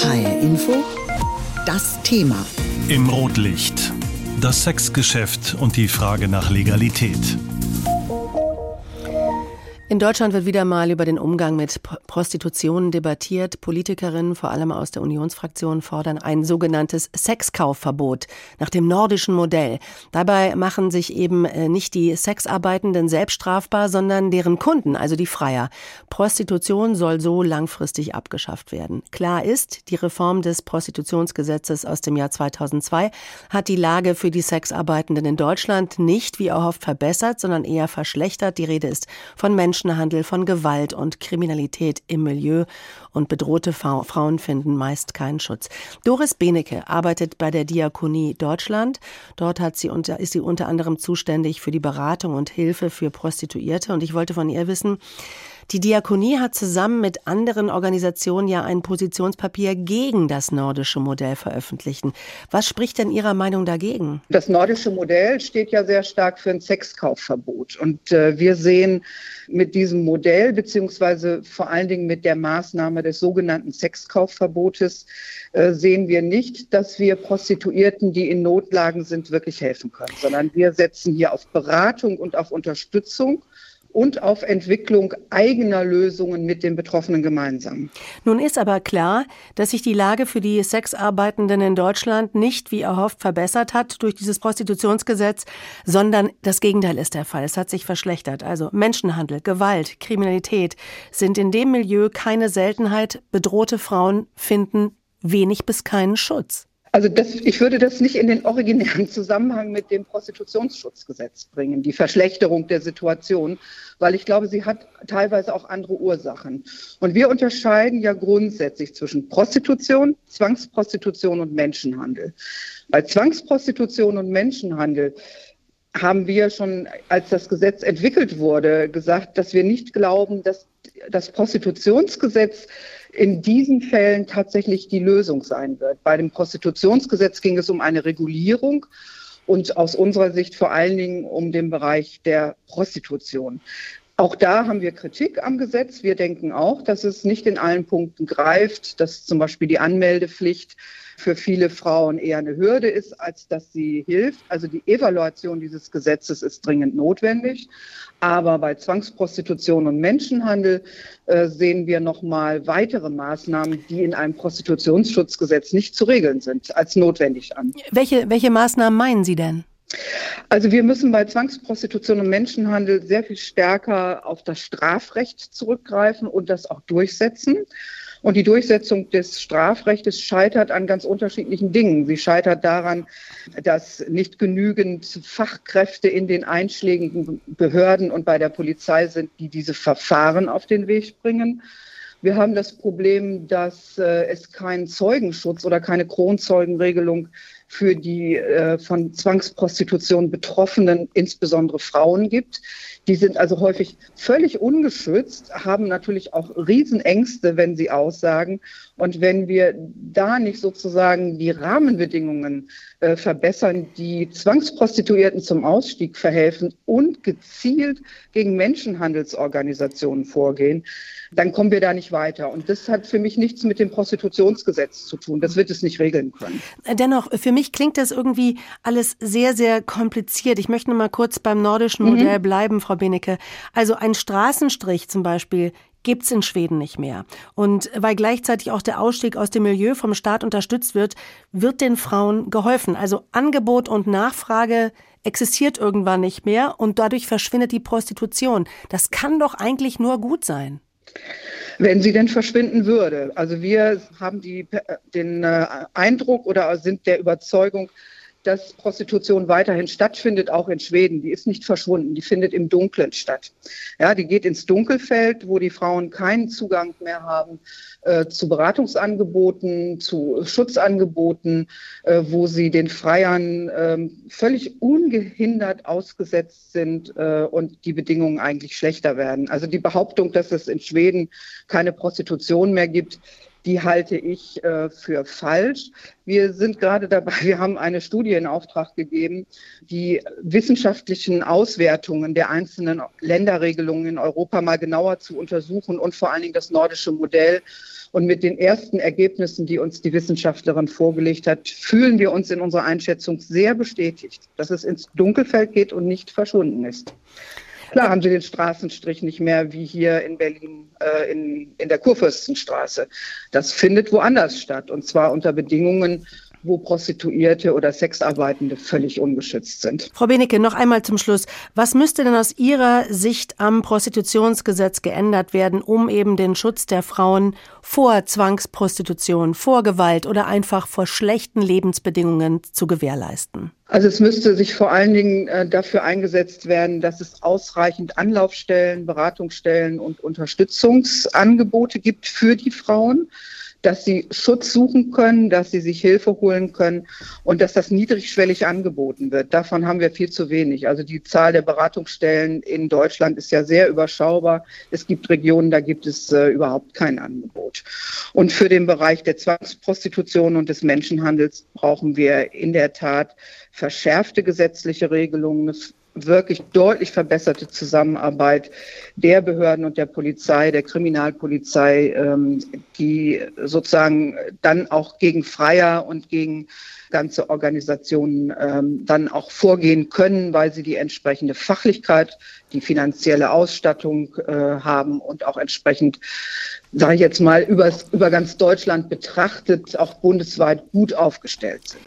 HR Info, das Thema. Im Rotlicht. Das Sexgeschäft und die Frage nach Legalität. In Deutschland wird wieder mal über den Umgang mit Prostitution debattiert. Politikerinnen, vor allem aus der Unionsfraktion, fordern ein sogenanntes Sexkaufverbot nach dem nordischen Modell. Dabei machen sich eben äh, nicht die Sexarbeitenden selbst strafbar, sondern deren Kunden, also die Freier. Prostitution soll so langfristig abgeschafft werden. Klar ist, die Reform des Prostitutionsgesetzes aus dem Jahr 2002 hat die Lage für die Sexarbeitenden in Deutschland nicht wie erhofft verbessert, sondern eher verschlechtert. Die Rede ist von Menschen, Menschenhandel, von Gewalt und Kriminalität im Milieu und bedrohte Frauen finden meist keinen Schutz. Doris Benecke arbeitet bei der Diakonie Deutschland. Dort hat sie unter, ist sie unter anderem zuständig für die Beratung und Hilfe für Prostituierte und ich wollte von ihr wissen, die Diakonie hat zusammen mit anderen Organisationen ja ein Positionspapier gegen das nordische Modell veröffentlicht. Was spricht denn Ihrer Meinung dagegen? Das nordische Modell steht ja sehr stark für ein Sexkaufverbot. Und äh, wir sehen mit diesem Modell, beziehungsweise vor allen Dingen mit der Maßnahme des sogenannten Sexkaufverbotes, äh, sehen wir nicht, dass wir Prostituierten, die in Notlagen sind, wirklich helfen können, sondern wir setzen hier auf Beratung und auf Unterstützung und auf Entwicklung eigener Lösungen mit den Betroffenen gemeinsam. Nun ist aber klar, dass sich die Lage für die Sexarbeitenden in Deutschland nicht wie erhofft verbessert hat durch dieses Prostitutionsgesetz, sondern das Gegenteil ist der Fall. Es hat sich verschlechtert. Also Menschenhandel, Gewalt, Kriminalität sind in dem Milieu keine Seltenheit. Bedrohte Frauen finden wenig bis keinen Schutz. Also das, ich würde das nicht in den originären Zusammenhang mit dem Prostitutionsschutzgesetz bringen, die Verschlechterung der Situation, weil ich glaube, sie hat teilweise auch andere Ursachen. Und wir unterscheiden ja grundsätzlich zwischen Prostitution, Zwangsprostitution und Menschenhandel. Bei Zwangsprostitution und Menschenhandel haben wir schon, als das Gesetz entwickelt wurde, gesagt, dass wir nicht glauben, dass das Prostitutionsgesetz in diesen Fällen tatsächlich die Lösung sein wird. Bei dem Prostitutionsgesetz ging es um eine Regulierung und aus unserer Sicht vor allen Dingen um den Bereich der Prostitution. Auch da haben wir Kritik am Gesetz. Wir denken auch, dass es nicht in allen Punkten greift, dass zum Beispiel die Anmeldepflicht für viele Frauen eher eine Hürde ist, als dass sie hilft. Also die Evaluation dieses Gesetzes ist dringend notwendig. Aber bei Zwangsprostitution und Menschenhandel äh, sehen wir noch mal weitere Maßnahmen, die in einem Prostitutionsschutzgesetz nicht zu regeln sind, als notwendig an. Welche, welche Maßnahmen meinen Sie denn? Also wir müssen bei Zwangsprostitution und Menschenhandel sehr viel stärker auf das Strafrecht zurückgreifen und das auch durchsetzen. Und die Durchsetzung des Strafrechts scheitert an ganz unterschiedlichen Dingen. Sie scheitert daran, dass nicht genügend Fachkräfte in den einschlägigen Behörden und bei der Polizei sind, die diese Verfahren auf den Weg bringen. Wir haben das Problem, dass äh, es keinen Zeugenschutz oder keine Kronzeugenregelung für die äh, von Zwangsprostitution Betroffenen, insbesondere Frauen gibt. Die sind also häufig völlig ungeschützt, haben natürlich auch Riesenängste, wenn sie aussagen. Und wenn wir da nicht sozusagen die Rahmenbedingungen äh, verbessern, die Zwangsprostituierten zum Ausstieg verhelfen und gezielt gegen Menschenhandelsorganisationen vorgehen, dann kommen wir da nicht weiter. Und das hat für mich nichts mit dem Prostitutionsgesetz zu tun. Das wird es nicht regeln können. Dennoch, für mich klingt das irgendwie alles sehr, sehr kompliziert. Ich möchte noch mal kurz beim nordischen mhm. Modell mhm. bleiben, Frau Benecke. Also ein Straßenstrich zum Beispiel gibt's in Schweden nicht mehr. Und weil gleichzeitig auch der Ausstieg aus dem Milieu vom Staat unterstützt wird, wird den Frauen geholfen. Also Angebot und Nachfrage existiert irgendwann nicht mehr und dadurch verschwindet die Prostitution. Das kann doch eigentlich nur gut sein. Wenn sie denn verschwinden würde. Also wir haben die, den äh, Eindruck oder sind der Überzeugung, dass Prostitution weiterhin stattfindet, auch in Schweden. Die ist nicht verschwunden, die findet im Dunkeln statt. Ja, die geht ins Dunkelfeld, wo die Frauen keinen Zugang mehr haben äh, zu Beratungsangeboten, zu Schutzangeboten, äh, wo sie den Freiern äh, völlig ungehindert ausgesetzt sind äh, und die Bedingungen eigentlich schlechter werden. Also die Behauptung, dass es in Schweden keine Prostitution mehr gibt, die halte ich äh, für falsch. Wir sind gerade dabei, wir haben eine Studie in Auftrag gegeben, die wissenschaftlichen Auswertungen der einzelnen Länderregelungen in Europa mal genauer zu untersuchen und vor allen Dingen das nordische Modell. Und mit den ersten Ergebnissen, die uns die Wissenschaftlerin vorgelegt hat, fühlen wir uns in unserer Einschätzung sehr bestätigt, dass es ins Dunkelfeld geht und nicht verschwunden ist. Klar haben sie den Straßenstrich nicht mehr wie hier in Berlin äh, in, in der Kurfürstenstraße. Das findet woanders statt und zwar unter Bedingungen, wo Prostituierte oder Sexarbeitende völlig ungeschützt sind. Frau Benecke, noch einmal zum Schluss. Was müsste denn aus Ihrer Sicht am Prostitutionsgesetz geändert werden, um eben den Schutz der Frauen vor Zwangsprostitution, vor Gewalt oder einfach vor schlechten Lebensbedingungen zu gewährleisten? Also es müsste sich vor allen Dingen äh, dafür eingesetzt werden, dass es ausreichend Anlaufstellen, Beratungsstellen und Unterstützungsangebote gibt für die Frauen dass sie Schutz suchen können, dass sie sich Hilfe holen können und dass das niedrigschwellig angeboten wird. Davon haben wir viel zu wenig. Also die Zahl der Beratungsstellen in Deutschland ist ja sehr überschaubar. Es gibt Regionen, da gibt es äh, überhaupt kein Angebot. Und für den Bereich der Zwangsprostitution und des Menschenhandels brauchen wir in der Tat verschärfte gesetzliche Regelungen, wirklich deutlich verbesserte Zusammenarbeit der Behörden und der Polizei, der Kriminalpolizei, ähm, die sozusagen dann auch gegen Freier und gegen ganze Organisationen ähm, dann auch vorgehen können, weil sie die entsprechende Fachlichkeit, die finanzielle Ausstattung äh, haben und auch entsprechend, sage ich jetzt mal, über, über ganz Deutschland betrachtet, auch bundesweit gut aufgestellt sind.